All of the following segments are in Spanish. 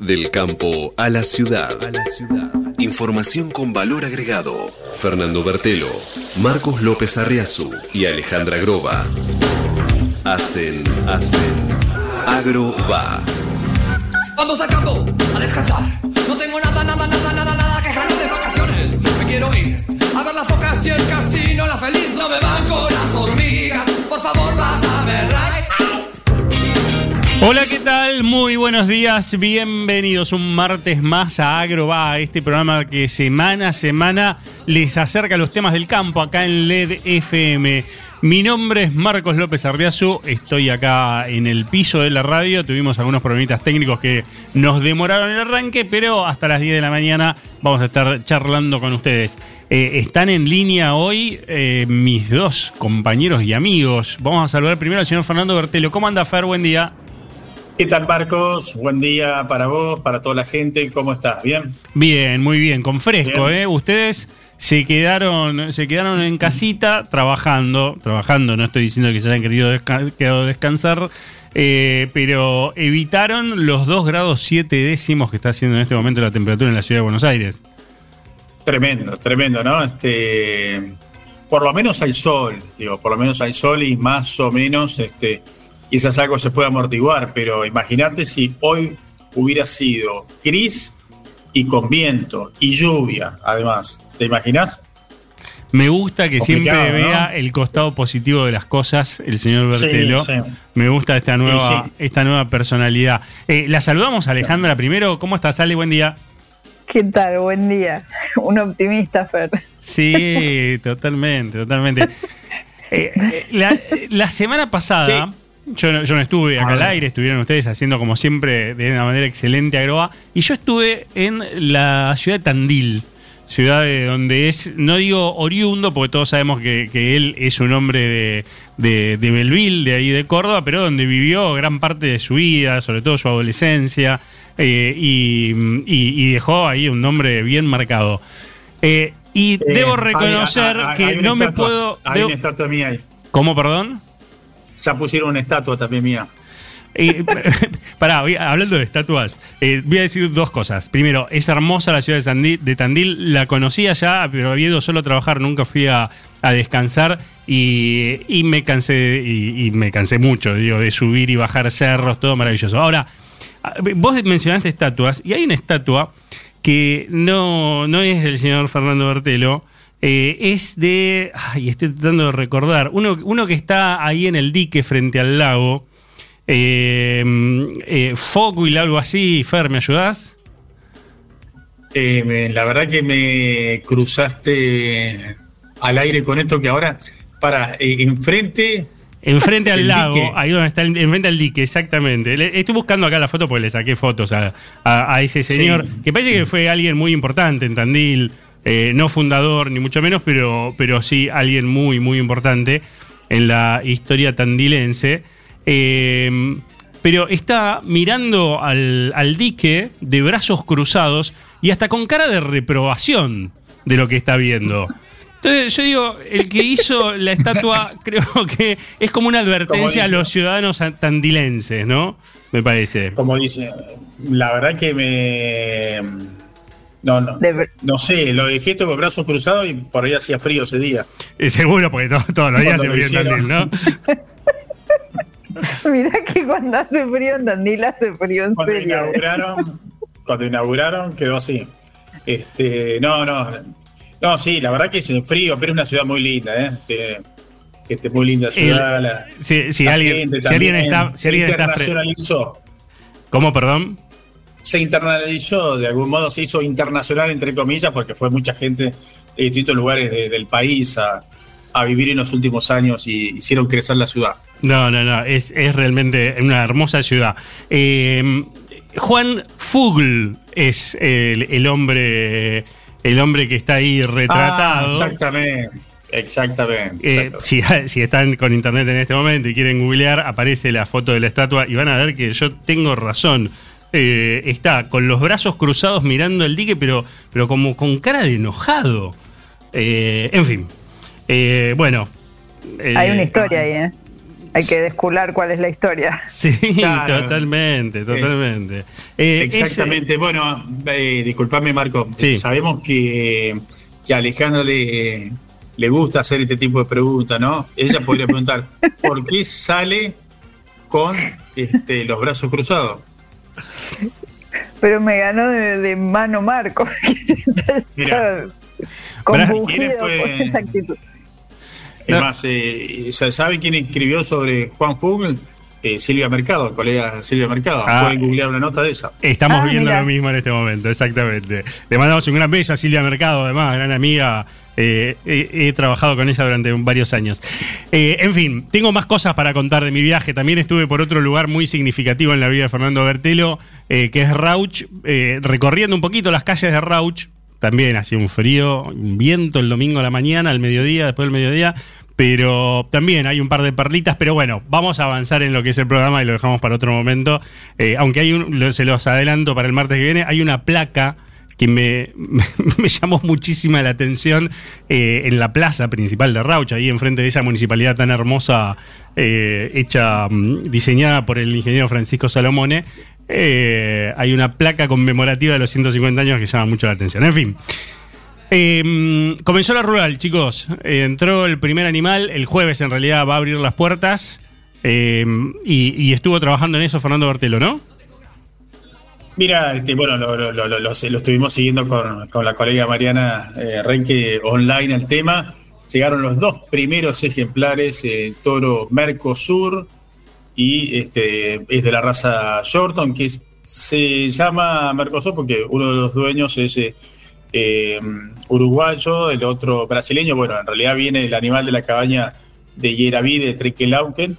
Del campo a la ciudad. Información con valor agregado. Fernando Bertelo, Marcos López Arriazu y Alejandra Groba. Hacen, hacen. Agro va. Vamos a campo a descansar. No tengo nada, nada, nada, nada, nada que ganar de vacaciones. Me quiero ir a ver las focas y el casino. La feliz no me van con las hormigas. Por favor, vas a ver, right? Hola, ¿qué tal? Muy buenos días, bienvenidos un martes más a Agroba, este programa que semana a semana les acerca los temas del campo acá en LED FM. Mi nombre es Marcos López Arriazu, estoy acá en el piso de la radio, tuvimos algunos problemitas técnicos que nos demoraron el arranque, pero hasta las 10 de la mañana vamos a estar charlando con ustedes. Eh, están en línea hoy eh, mis dos compañeros y amigos. Vamos a saludar primero al señor Fernando Bertelo. ¿Cómo anda Fer? Buen día. ¿Qué tal, Marcos? Buen día para vos, para toda la gente. ¿Cómo estás? ¿Bien? Bien, muy bien, con fresco, ¿eh? Ustedes se quedaron, se quedaron en casita trabajando, trabajando, no estoy diciendo que se hayan querido desca quedado descansar, eh, pero evitaron los 2 grados 7 décimos que está haciendo en este momento la temperatura en la ciudad de Buenos Aires. Tremendo, tremendo, ¿no? Este, por lo menos hay sol, digo, por lo menos hay sol y más o menos, este, quizás algo se pueda amortiguar, pero imagínate si hoy hubiera sido gris y con viento y lluvia, además. ¿Te imaginas? Me gusta que siempre vea el costado positivo de las cosas, el señor Bertelo. Sí, sí. Me gusta esta nueva, Sí, sí. esta nueva personalidad. Eh, la saludamos, Alejandra, primero. ¿Cómo estás, Ale? Buen día. ¿Qué tal? Buen día. Un optimista, Fer. Sí, totalmente, totalmente. Eh, eh, la, la semana pasada, yo, no, yo no estuve acá al aire, estuvieron ustedes haciendo como siempre de una manera excelente Agroa, y yo estuve en la ciudad de Tandil, ciudad de donde es, no digo oriundo, porque todos sabemos que, que él es un hombre de, de, de Belville, de ahí de Córdoba, pero donde vivió gran parte de su vida, sobre todo su adolescencia, eh, y, y- y dejó ahí un nombre bien marcado. Eh, y Eh, debo reconocer hay- hay que una no me estatua, puedo... Hay debo- una estatua mía ahí. ¿Cómo, perdón? Ya pusieron una estatua también mía. Eh, pará, hablando de estatuas, eh, voy a decir dos cosas. Primero, es hermosa la ciudad de, Sandí- de Tandil, la conocía ya, pero había ido solo a trabajar, nunca fui a, a descansar y, y me cansé, y, y me cansé mucho, digo, de subir y bajar cerros, todo maravilloso. Ahora, ah, vos mencionaste estatuas, y hay una estatua que no, no es del señor Fernando Bertelo, eh, es de. Ay, estoy tratando de recordar. Uno, uno que está ahí en el dique frente al lago. Eh, eh, algo así. Fer, ¿me ayudás? Eh, me- la verdad que me cruzaste al aire con esto que ahora, para, eh, enfrente, Enfrente al lago, dique. ahí donde está, el- enfrente al dique, exactamente. Le- estoy buscando acá la foto porque le saqué fotos a, a- a ese señor, Sí. que parece que fue alguien muy importante en Tandil, eh, no fundador ni mucho menos, pero, pero sí alguien muy, muy importante en la historia tandilense. Eh, pero está mirando al, al dique de brazos cruzados y hasta con cara de reprobación de lo que está viendo. Entonces yo digo, el que hizo la estatua creo que es como una advertencia a los ciudadanos tandilenses, ¿no? Me parece. como dice, la verdad que me... No, no. De No sé, lo dejé esto con brazos cruzados y por ahí hacía frío ese día. Eh, seguro, porque to- todos los días se frío en. Tandil, ¿no? Mirá que cuando hace frío en Tandil hace frío en Cuando serio. inauguraron, cuando inauguraron quedó así. Este, no, no. No, sí, la verdad que es frío, pero es una ciudad muy linda, ¿eh? Este, este, muy linda ciudad. la- Si, si la alguien, gente si alguien está, si se alguien está. ¿Cómo, perdón? Se internacionalizó, de algún modo se hizo internacional, entre comillas, porque fue mucha gente de distintos lugares de- del país a, a vivir en los últimos años y hicieron crecer la ciudad. No, no, no, es, es realmente una hermosa ciudad. Eh, Juan Fugl es el, el hombre el hombre que está ahí retratado. Ah, exactamente. Exactamente. Eh, exactamente. si, si están con internet en este momento y quieren googlear, aparece la foto de la estatua y van a ver que yo tengo razón. Eh, está con los brazos cruzados mirando el dique, pero, pero como con cara de enojado. Eh, en fin. Eh, bueno. eh, Hay una historia ahí, ¿eh? hay que descular cuál es la historia. Sí, Claro. totalmente, totalmente. Eh, Exactamente. Bueno, eh, disculpame, Marco. Sí. Sabemos que, que a Alejandro le, le gusta hacer este tipo de preguntas, ¿no? Ella podría preguntar, ¿por qué sale con este, los brazos cruzados? Pero me ganó de, de mano Marco. Mira. Confundido ¿quién fue? esa actitud. Es No. más, eh, ¿sabe quién escribió sobre Juan Fugel? Eh, Silvia Mercado, el colega Silvia Mercado. Ah. Pueden googlear una nota de esa. Estamos Ah, viendo lo mismo en este momento, exactamente. Le mandamos un gran beso a Silvia Mercado, además, gran amiga. Eh, he, trabajado con ella durante varios años. Eh, en fin, tengo más cosas para contar de mi viaje. También estuve por otro lugar muy significativo en la vida de Fernando Bertelo, eh, que es Rauch, recorriendo un poquito las calles de Rauch. También hacía un frío, un viento el domingo a la mañana, al mediodía, después del mediodía. Pero también hay un par de perlitas, pero bueno, vamos a avanzar en lo que es el programa y lo dejamos para otro momento. Aunque hay un, se los adelanto para el martes que viene, hay una placa que me, llamó muchísima la atención eh, en la plaza principal de Rauch, ahí enfrente de esa municipalidad tan hermosa, eh, hecha, mm, diseñada por el ingeniero Francisco Salomone. Eh, hay una placa conmemorativa de los 150 años que llama mucho la atención. En fin. Eh, comenzó la rural, chicos. Entró el primer animal. El jueves, en realidad, va a abrir las puertas. Eh, y, estuvo trabajando en eso Fernando Bertelo, ¿no? Mira, este, bueno, lo, estuvimos siguiendo con, con la colega Mariana eh, Renque online el tema. Llegaron los dos primeros ejemplares, el toro Mercosur y este es de la raza Shorton, que se llama Mercosur porque uno de los dueños es eh, eh, uruguayo, el otro brasileño. Bueno, en realidad viene el animal de la cabaña de Yeraví, de Trequelauquen,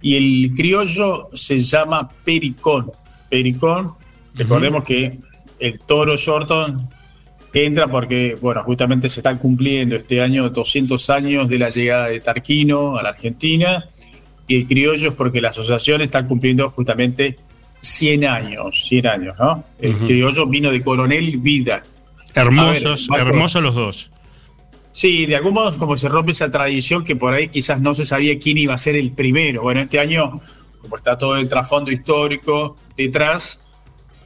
y el criollo se llama Pericón. Pericón, recordemos que el toro Shorton entra porque, bueno, justamente se están cumpliendo este año 200 años de la llegada de Tarquino a la Argentina, y el criollo es porque la asociación está cumpliendo justamente 100 años, 100 años, ¿no? El criollo vino de Coronel Vida. Hermosos, ver, hermosos los dos. Sí, de algún modo como se rompe esa tradición que por ahí quizás no se sabía quién iba a ser el primero. Bueno, este año, como está todo el trasfondo histórico detrás,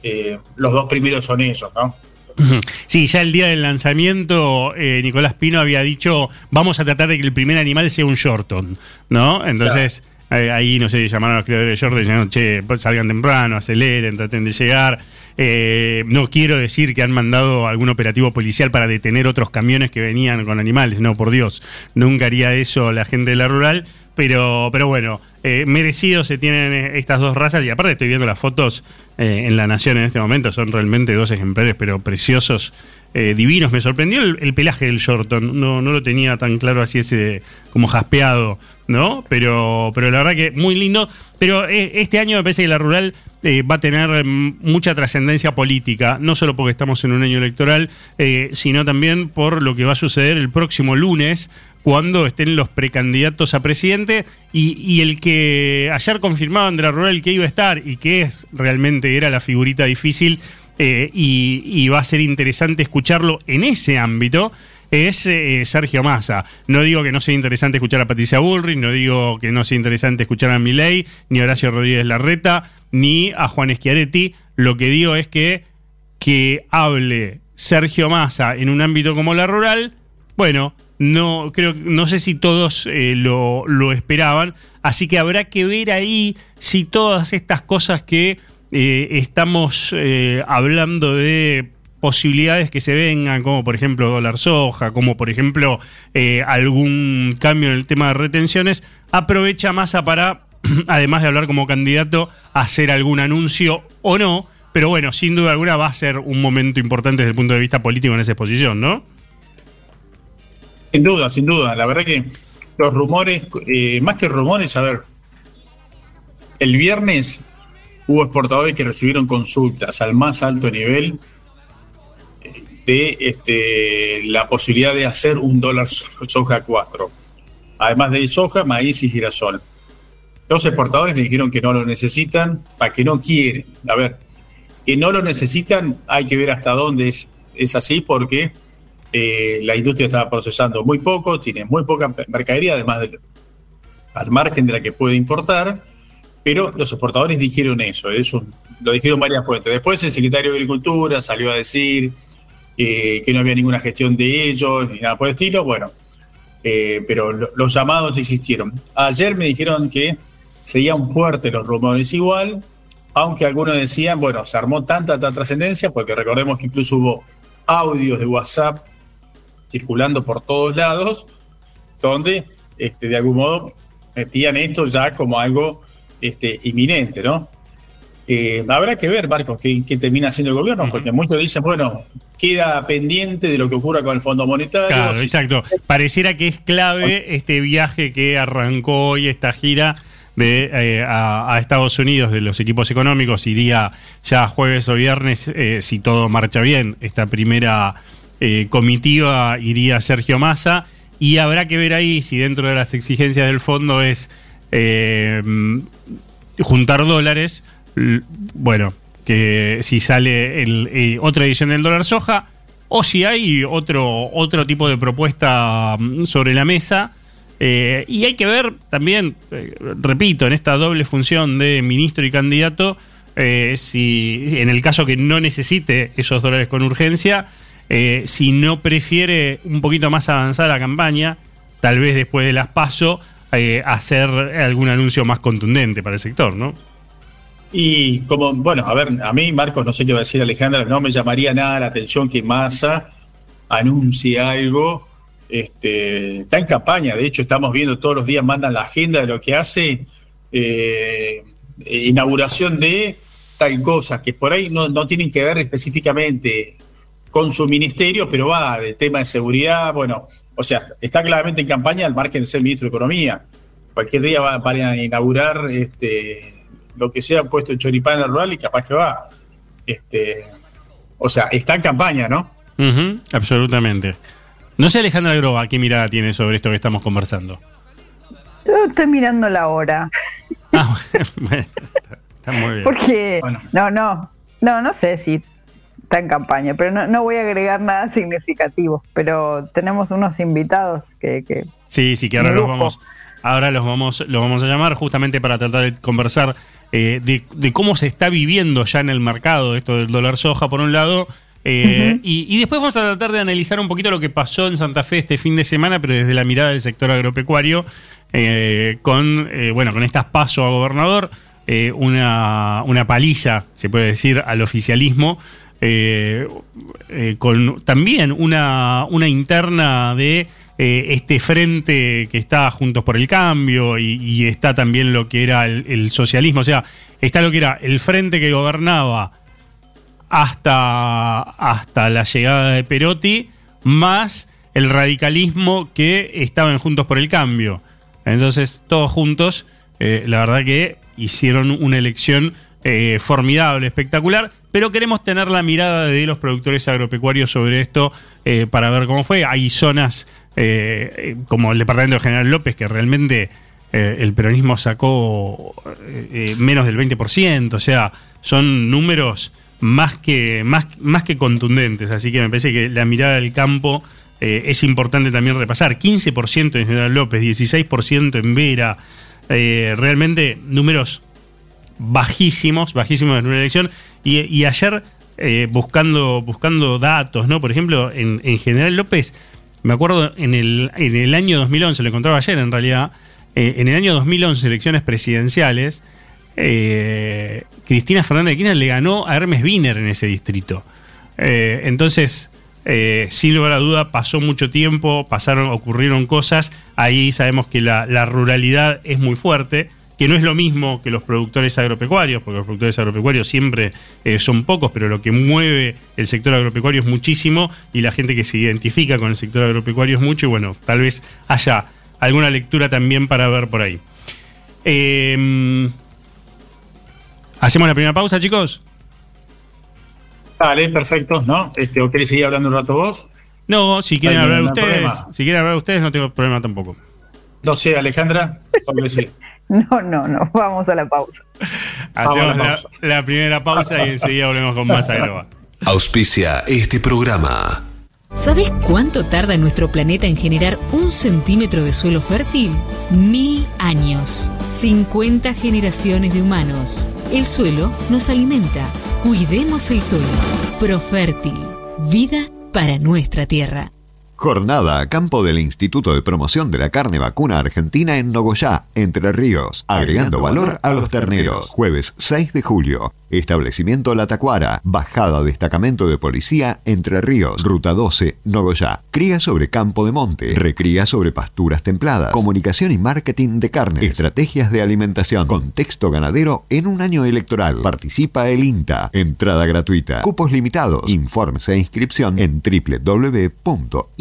eh, los dos primeros son ellos, ¿no? Sí, ya el día del lanzamiento, eh, Nicolás Pino había dicho, vamos a tratar de que el primer animal sea un Shorton, ¿no? Entonces, eh, ahí, no sé, llamaron a los creadores de y dijeron, che, pues salgan temprano, aceleren, traten de llegar. Eh, no quiero decir que han mandado algún operativo policial para detener otros camiones que venían con animales, no, por Dios, nunca haría eso la gente de la rural, pero, pero bueno, eh, merecidos se tienen eh, estas dos razas y aparte estoy viendo las fotos en La Nación en este momento, son realmente dos ejemplares, pero preciosos, eh, divinos. Me sorprendió el, el pelaje del Shorton, no, no lo tenía tan claro así ese como jaspeado, ¿no? Pero, pero la verdad que muy lindo. Pero eh, este año me parece que la rural eh, va a tener mucha trascendencia política, no solo porque estamos en un año electoral, sino también por lo que va a suceder el próximo lunes, cuando estén los precandidatos a presidente y, el que ayer confirmaban de la rural que iba a estar y que realmente era la figurita difícil eh, y, va a ser interesante escucharlo en ese ámbito es eh, Sergio Massa. No digo que no sea interesante escuchar a Patricia Bullrich, no digo que no sea interesante escuchar a Milei, ni a Horacio Rodríguez Larreta, ni a Juan Schiaretti. Lo que digo es que que hable Sergio Massa en un ámbito como la rural, bueno, no creo no sé si todos eh, lo, lo esperaban, así que habrá que ver ahí si todas estas cosas que eh, estamos eh, hablando de posibilidades que se vengan, como por ejemplo dólar soja, como por ejemplo eh, algún cambio en el tema de retenciones, aprovecha Massa para, además de hablar como candidato, hacer algún anuncio o no, pero bueno, sin duda alguna va a ser un momento importante desde el punto de vista político en esa exposición, ¿no? Sin duda, sin duda. La verdad que los rumores, más que rumores, a ver, el viernes hubo exportadores que recibieron consultas al más alto nivel eh, de este, la posibilidad de hacer un dólar so- soja 4. Además de soja, maíz y girasol. Los exportadores le dijeron que no lo necesitan, para que no quieren. A ver, que no lo necesitan, hay que ver hasta dónde es, así, porque eh, la industria está procesando muy poco, tiene muy poca mercadería, además de, al margen de la que puede importar, pero los exportadores dijeron eso, eso lo dijeron varias fuentes. Después el secretario de Agricultura salió a decir eh, que no había ninguna gestión de ellos, ni nada por el estilo, bueno, eh, pero los llamados existieron. Ayer me dijeron que seguían fuertes los rumores igual, aunque algunos decían, bueno, se armó tanta, tanta trascendencia, porque recordemos que incluso hubo audios de WhatsApp circulando por todos lados, donde este, de algún modo metían esto ya como algo este, inminente, ¿no? Eh, habrá que ver, Marcos, qué, termina haciendo el gobierno, porque muchos dicen, bueno, queda pendiente de lo que ocurra con el Fondo Monetario. Claro, exacto. Pareciera que es clave este viaje que arrancó hoy, esta gira de eh, a, Estados Unidos de los equipos económicos. Iría ya jueves o viernes, eh, si todo marcha bien, esta primera comitiva iría Sergio Massa. Y habrá que ver ahí si dentro de las exigencias del fondo es juntar dólares bueno, que si sale eh, otra edición del dólar soja o si hay otro, otro tipo de propuesta mm, sobre la mesa. Eh, y hay que ver también, eh, repito, en esta doble función de ministro y candidato, si en el caso que no necesite esos dólares con urgencia, si no prefiere un poquito más avanzar la campaña, tal vez después de las PASO, hacer algún anuncio más contundente para el sector, ¿no? Y como, bueno, a ver, a mí, Marcos, no sé qué va a decir Alejandra, no me llamaría nada la atención que Massa anuncie algo. Este, está en campaña, de hecho estamos viendo todos los días, mandan la agenda de lo que hace, eh, inauguración de tal cosa, que por ahí no, no tienen que ver específicamente con su ministerio, pero va de tema de seguridad, bueno, o sea, está claramente en campaña al margen de ser ministro de Economía. Cualquier día va, van a inaugurar este, lo que sea puesto en choripán en rural y capaz que va. Este, o sea, está en campaña, ¿no? absolutamente. No sé, Alejandra Groba, qué mirada tiene sobre esto que estamos conversando. Yo estoy mirando la hora. Ah, bueno, está muy bien. Porque, no, no, no, no sé si está en campaña, pero no, no, voy a agregar nada significativo. Pero tenemos unos invitados que. que sí, sí, que ahora los vamos, ahora los vamos, los vamos a llamar justamente para tratar de conversar eh, de, cómo se está viviendo ya en el mercado esto del dólar soja, por un lado. Eh, y, después vamos a tratar de analizar un poquito lo que pasó en Santa Fe este fin de semana, pero desde la mirada del sector agropecuario, eh, con, bueno, con estas pasos a gobernador, una, una paliza, se puede decir, al oficialismo. Con también una, una interna de eh, este frente que está Juntos por el Cambio y, está también lo que era el, socialismo, o sea, está lo que era el frente que gobernaba hasta, hasta la llegada de Perotti, más el radicalismo que estaba en Juntos por el Cambio. Entonces, todos juntos, eh, la verdad que hicieron una elección eh, formidable, espectacular, pero queremos tener la mirada de los productores agropecuarios sobre esto para ver cómo fue. Hay zonas eh, como el departamento de General López, que realmente eh, el peronismo sacó eh, menos del 20%, o sea, son números más que, más que contundentes, así que me parece que la mirada del campo es importante también repasar. 15% en General López, 16% en Vera, realmente números bajísimos, bajísimos en una elección, y, ayer buscando, buscando datos, ¿no? Por ejemplo, en, en General López me acuerdo en el, en el año 2011, lo encontraba ayer en realidad, eh, en el año 2011, elecciones presidenciales, eh, Cristina Fernández de Kirchner le ganó a Hermes Wiener en ese distrito. Eh, entonces, sin lugar a duda, pasó mucho tiempo, pasaron, ocurrieron cosas, ahí sabemos que la ruralidad es muy fuerte que no es lo mismo que los productores agropecuarios, porque los productores agropecuarios siempre eh, son pocos, pero lo que mueve el sector agropecuario es muchísimo y la gente que se identifica con el sector agropecuario es mucho y bueno, tal vez haya alguna lectura también para ver por ahí. Em, ¿Hacemos la primera pausa, chicos? Vale, perfecto, ¿no? Este, ¿O querés seguir hablando un rato vos? No, si quieren hablar ustedes, si quieren hablar ustedes no tengo problema tampoco. No sé, Alejandra, sí. No, no, no, vamos a la pausa. Hacemos la, primera pausa y enseguida volvemos con más agrova. Auspicia este programa. ¿Sabes cuánto tarda nuestro planeta en generar un centímetro de suelo fértil? Mil años. 50 generaciones de humanos. El suelo nos alimenta. Cuidemos el suelo. Profértil. Vida para nuestra tierra. Jornada a campo del Instituto de Promoción de la Carne Vacuna Argentina en Nogoyá, Entre Ríos, agregando valor a los terneros. Jueves 6 de julio. Establecimiento La Tacuara, bajada destacamento de policía Entre Ríos, ruta 12, Nogoyá. Cría sobre campo de monte, recría sobre pasturas templadas, comunicación y marketing de carne, estrategias de alimentación, contexto ganadero en un año electoral. Participa el INTA, entrada gratuita, cupos limitados, informes e inscripción en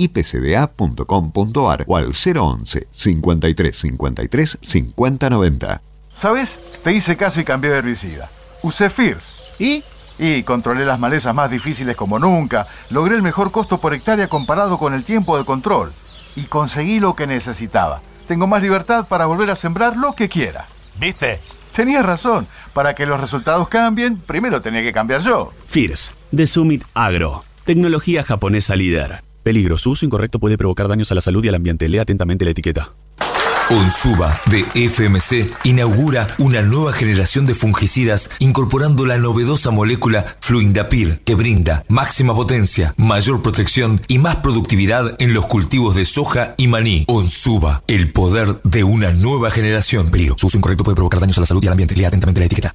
www.ipcda.com.ar o al 011 53 53 50 90. ¿Sabes? Te hice caso y cambié de herbicida. Usé FIRS. ¿Y? Y controlé las malezas más difíciles como nunca. Logré el mejor costo por hectárea comparado con el tiempo de control. Y conseguí lo que necesitaba. Tengo más libertad para volver a sembrar lo que quiera. ¿Viste? Tenías razón. Para que los resultados cambien, primero tenía que cambiar yo. FIRS, de Summit Agro. Tecnología japonesa líder. Peligro, su uso incorrecto puede provocar daños a la salud y al ambiente. Lea atentamente la etiqueta. Onsuba de FMC inaugura una nueva generación de fungicidas incorporando la novedosa molécula Fluindapir que brinda máxima potencia, mayor protección y más productividad en los cultivos de soja y maní. Onsuba, el poder de una nueva generación. Peligro, su uso incorrecto puede provocar daños a la salud y al ambiente. Lea atentamente la etiqueta.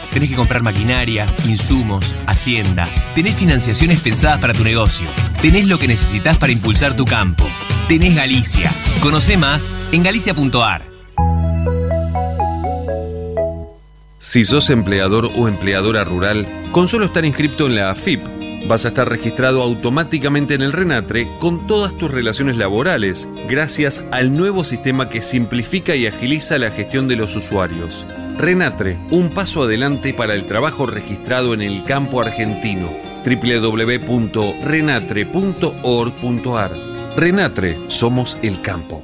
Tenés que comprar maquinaria, insumos, hacienda. Tenés financiaciones pensadas para tu negocio. Tenés lo que necesitas para impulsar tu campo. Tenés Galicia. Conoce más en galicia.ar. Si sos empleador o empleadora rural, con solo estar inscrito en la AFIP, vas a estar registrado automáticamente en el RENATRE con todas tus relaciones laborales, gracias al nuevo sistema que simplifica y agiliza la gestión de los usuarios. RENATRE, un paso adelante para el trabajo registrado en el campo argentino. www.renatre.org.ar Renatre, somos el campo.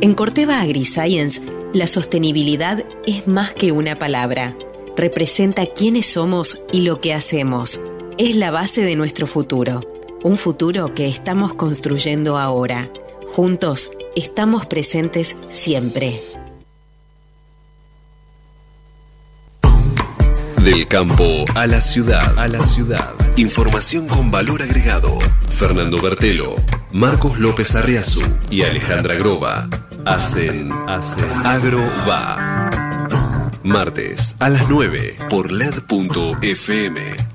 En Corteva AgriScience, la sostenibilidad es más que una palabra. Representa quiénes somos y lo que hacemos. Es la base de nuestro futuro. Un futuro que estamos construyendo ahora. Juntos estamos presentes siempre. Del campo a la ciudad, a la ciudad. Información con valor agregado. Fernando Bertelo, Marcos López Arriazu y Alejandra Groba hacen, hacen Agro Va. Martes a las 9 por LED.fm.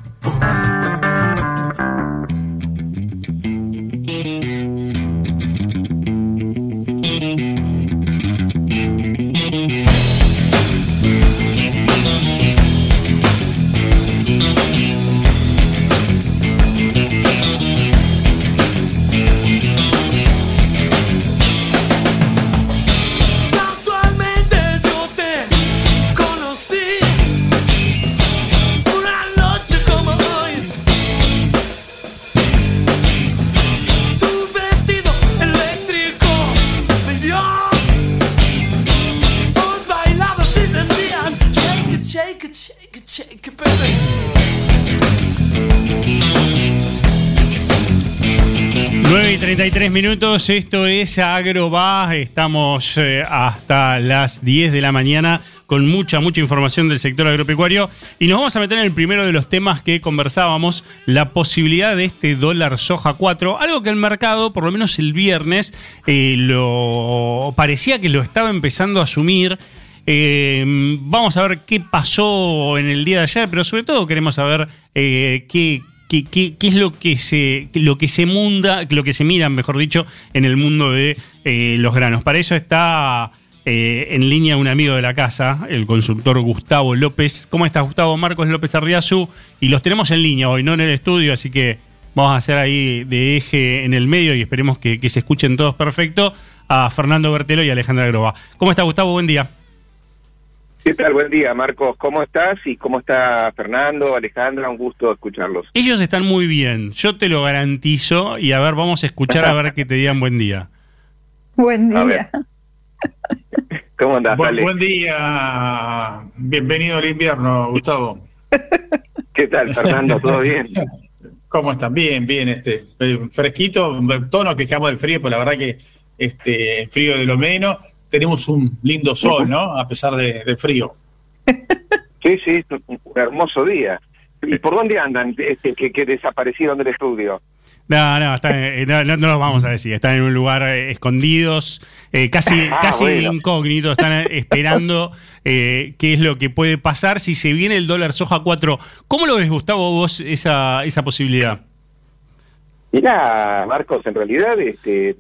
minutos, esto es Agroba, estamos eh, hasta las 10 de la mañana con mucha, mucha información del sector agropecuario y nos vamos a meter en el primero de los temas que conversábamos, la posibilidad de este dólar soja 4, algo que el mercado, por lo menos el viernes, eh, lo parecía que lo estaba empezando a asumir. Eh, vamos a ver qué pasó en el día de ayer, pero sobre todo queremos saber qué qué, es lo que se lo que se munda, lo que se mira, mejor dicho, en el mundo de eh, los granos. Para eso está eh, en línea un amigo de la casa, el consultor Gustavo López. ¿Cómo estás, Gustavo? Marcos López Arriazu. Y los tenemos en línea hoy, no en el estudio, así que vamos a hacer ahí de eje en el medio y esperemos que, que se escuchen todos perfecto a Fernando Bertelo y Alejandra Groba. ¿Cómo está, Gustavo? Buen día. ¿Qué tal? Buen día, Marcos. ¿Cómo estás? ¿Y cómo está Fernando, Alejandra? Un gusto escucharlos. Ellos están muy bien, yo te lo garantizo. Y a ver, vamos a escuchar a ver que te digan buen día. Buen día. ¿Cómo andás, buen día. Bienvenido al invierno, Gustavo. ¿Qué tal, Fernando? ¿Todo bien? ¿Cómo están? Bien, bien, este, fresquito, todos nos quejamos del frío, pero la verdad que este frío de lo menos tenemos un lindo sol, ¿no? A pesar de, frío. Sí, sí, un hermoso día. ¿Y por dónde andan este, que, que desaparecieron del estudio? No, no, eh, no, no, los vamos a decir. Están en un lugar eh, escondidos, eh, casi, ah, casi incógnitos. Están esperando qué es lo que puede pasar si se viene el dólar soja 4. ¿Cómo lo ves, Gustavo, vos esa, esa posibilidad? Mira, Marcos, en realidad este,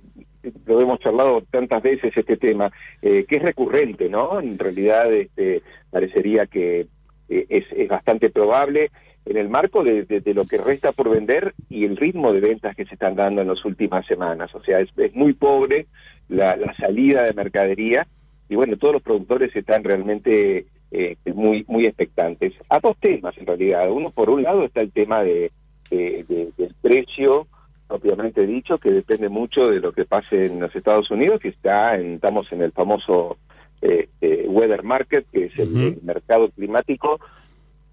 lo hemos charlado tantas veces este tema, eh, que es recurrente, ¿no? En realidad este, parecería que eh, es, es, bastante probable en el marco de, lo que resta por vender y el ritmo de ventas que se están dando en las últimas semanas. O sea, es, muy pobre la, salida de mercadería y bueno, todos los productores están realmente eh, muy, muy expectantes. A dos temas en realidad. Uno, por un lado, está el tema de, del precio propiamente dicho, que depende mucho de lo que pase en los Estados Unidos, que está en, estamos en el famoso eh, eh, weather market, que es el, mercado climático,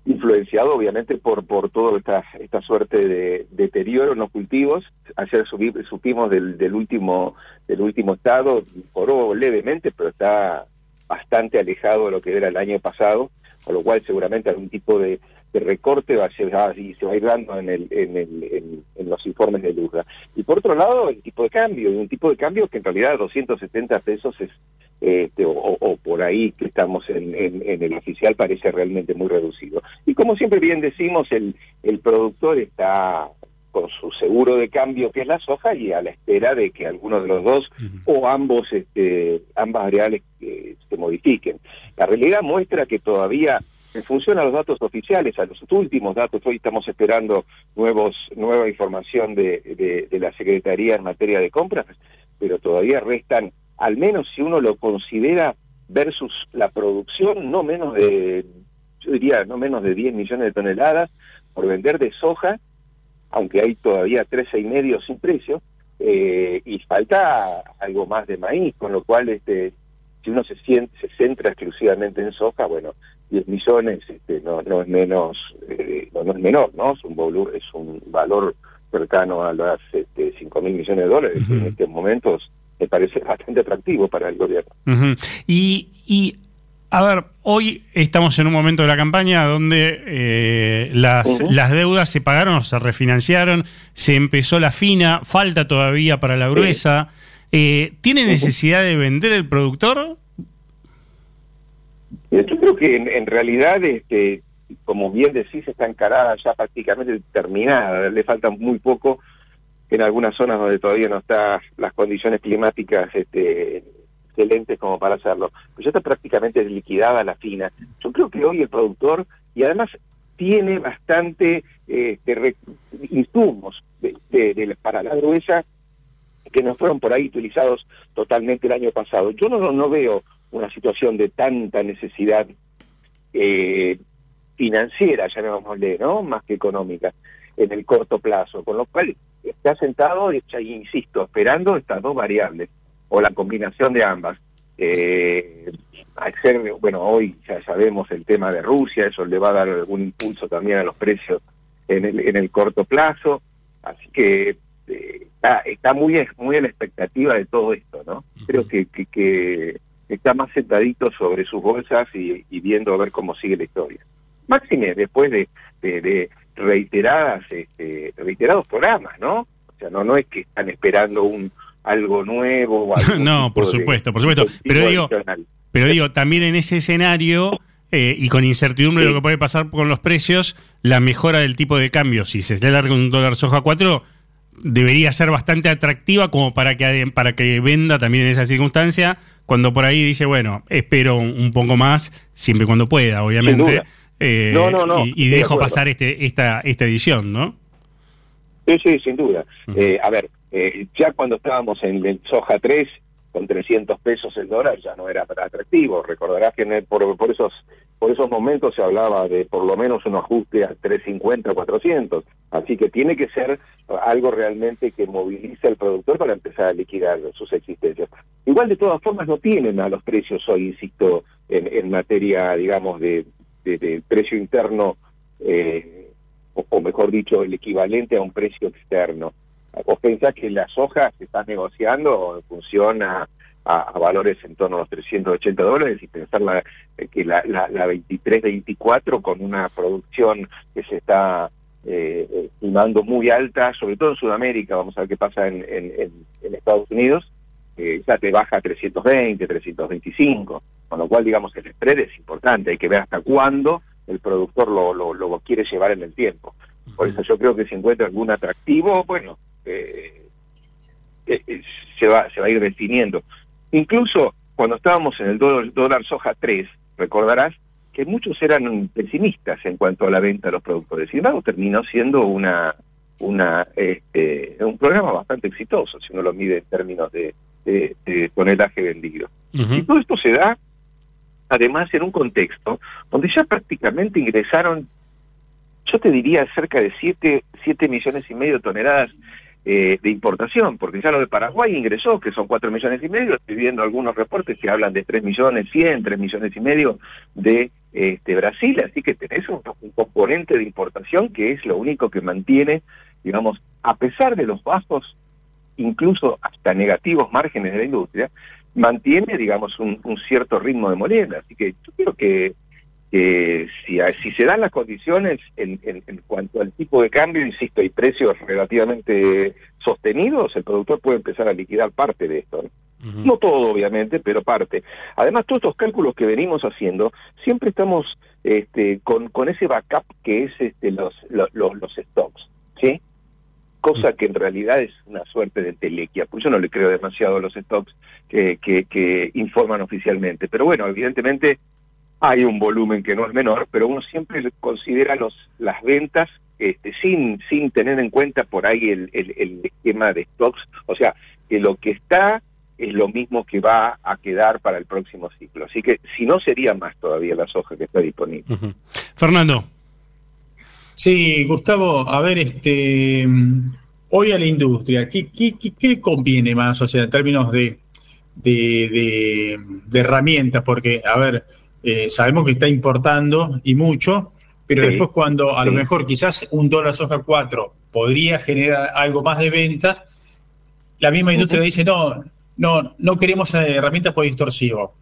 influenciado obviamente por por toda esta esta suerte de deterioro en los cultivos. Ayer supimos del, del último del último estado mejoró levemente pero está bastante alejado de lo que era el año pasado con lo cual seguramente algún tipo de de recorte va a ser, y se va a ir dando en, el, en, el, en, los informes de Luzra. Y por otro lado, el tipo de cambio, un tipo de cambio que en realidad 270 pesos es, este, o, por ahí que estamos en, en, el oficial parece realmente muy reducido. Y como siempre bien decimos, el, el productor está con su seguro de cambio que es la soja y a la espera de que alguno de los dos o ambos este, ambas variables eh, se modifiquen. La realidad muestra que todavía en función a los datos oficiales, a los últimos datos, hoy estamos esperando nuevos, nueva información de, de, la Secretaría en materia de compras, pero todavía restan, al menos si uno lo considera versus la producción, no menos de, yo diría, no menos de 10 millones de toneladas por vender de soja, aunque hay todavía 13 y medio sin precio, eh, y falta algo más de maíz, con lo cual este, si uno se, siente, se centra exclusivamente en soja, bueno, 10 millones este, no, no es menos, eh, no, es menor, ¿no? Es un, valor, es un valor cercano a las este, 5 mil millones de dólares. En estos momentos me parece bastante atractivo para el gobierno. y, y, a ver, hoy estamos en un momento de la campaña donde eh, las, las deudas se pagaron o se refinanciaron, se empezó la fina, falta todavía para la gruesa. Eh, ¿Tiene necesidad de vender el productor? Yo creo que en, realidad, este, como bien decís, está encarada ya prácticamente terminada. Le falta muy poco en algunas zonas donde todavía no están las condiciones climáticas este, excelentes como para hacerlo. Pues ya está prácticamente liquidada la fina. Yo creo que hoy el productor, y además tiene bastante este, insumos de, para la gruesa que no fueron por ahí utilizados totalmente el año pasado. Yo no, no veo una situación de tanta necesidad eh, financiera, llamémosle, ¿no? Más que económica, en el corto plazo. Con lo cual, está sentado, ya insisto, esperando estas dos variables, o la combinación de ambas. Eh, ser, bueno, hoy ya sabemos el tema de Rusia, eso le va a dar algún impulso también a los precios en el, en el corto plazo. Así que eh, está, muy, muy a la expectativa de todo esto, ¿no? Creo que, que, está más sentadito sobre sus bolsas y, viendo a ver cómo sigue la historia. Máxime, después de, de, reiteradas, este, reiterados programas, ¿no? O sea, no, no es que están esperando un algo nuevo. no, por supuesto, por supuesto. Pero digo, pero digo, también en ese escenario... Eh, y con incertidumbre de lo que puede pasar con los precios, la mejora del tipo de cambio, si se le larga un dólar soja 4, debería ser bastante atractiva como para que, para que venda también en esa circunstancia, cuando por ahí dice, bueno, espero un, poco más, siempre cuando pueda, obviamente, eh, y, dejo pasar este, esta, esta edición, ¿no? Sí, sí, sin duda. Eh, a ver, eh, ya cuando estábamos en el Soja 3, con 300 pesos el dólar ya no era atractivo. Recordarás que por, por, esos por esos momentos se hablaba de por lo menos un ajuste a 350 400. Así que tiene que ser algo realmente que movilice al productor para empezar a liquidar sus existencias. Igual de todas formas no tienen a los precios hoy, insisto, en, en materia, digamos, de, de, precio interno, eh, o, mejor dicho, el equivalente a un precio externo. Vos pensás que las hojas se están negociando en función a, valores en torno a los 380 dólares y pensar la, que la, la, la 23-24 con una producción que se está eh, estimando muy alta, sobre todo en Sudamérica, vamos a ver qué pasa en, en, Estados Unidos, eh, ya te baja a 320, 325, con lo cual digamos que el spread es importante, hay que ver hasta cuándo el productor lo, lo, lo quiere llevar en el tiempo. Por eso yo creo que si encuentra algún atractivo, bueno, eh, eh, se, va, se va a ir definiendo. Incluso cuando estábamos en el dólar, dólar soja 3, recordarás que muchos eran pesimistas en cuanto a la venta de los productores. Sin embargo, terminó siendo una, una este, un programa bastante exitoso, si uno lo mide en términos de, de, tonelaje vendido. Y todo esto se da, además, en un contexto donde ya prácticamente ingresaron, yo te diría, cerca de 7 siete, millones y medio de toneladas eh, de importación, porque ya lo de Paraguay ingresó, que son 4 millones y medio, estoy viendo algunos reportes que hablan de 3 millones 100, 3 millones y medio de este, Brasil, así que tenés un, componente de importación que es lo único que mantiene, digamos, a pesar de los bajos, incluso hasta negativos márgenes de la industria, mantiene, digamos, un, cierto ritmo de moneda. Así que yo creo que si, si se dan las condiciones en, en, cuanto al tipo de cambio, insisto, y precios relativamente sostenidos, el productor puede empezar a liquidar parte de esto. No todo, obviamente, pero parte. Además, todos estos cálculos que venimos haciendo, siempre estamos este, con, con ese backup que es este, los, los, los stocks, ¿sí? Cosa que en realidad es una suerte de telequia, pues yo no le creo demasiado a los stocks que, que, que informan oficialmente. Pero bueno, evidentemente hay un volumen que no es menor, pero uno siempre considera los, las ventas este, sin, sin tener en cuenta por ahí el, el, el esquema de stocks, o sea, que lo que está es lo mismo que va a quedar para el próximo ciclo. Así que si no, sería más todavía la soja que está disponible. Fernando. Sí, Gustavo, a ver, este hoy a la industria, ¿qué, qué, qué, conviene más? O sea, en términos de, de, de, herramientas, porque, a ver, eh, sabemos que está importando y mucho, pero después cuando a lo mejor quizás un dólar soja 4 podría generar algo más de ventas, la misma industria dice, no, no, no queremos eh, herramientas por distorsivo.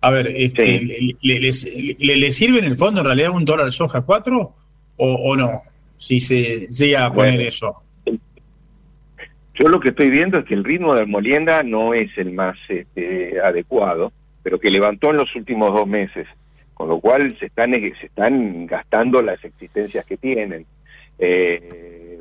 A ver, este, le, sirve en el fondo en realidad un dólar soja 4 o, o no? Si se llega a poner eso. Yo lo que estoy viendo es que el ritmo de molienda no es el más este, adecuado, pero que levantó en los últimos dos meses, con lo cual se están, se están gastando las existencias que tienen. Eh,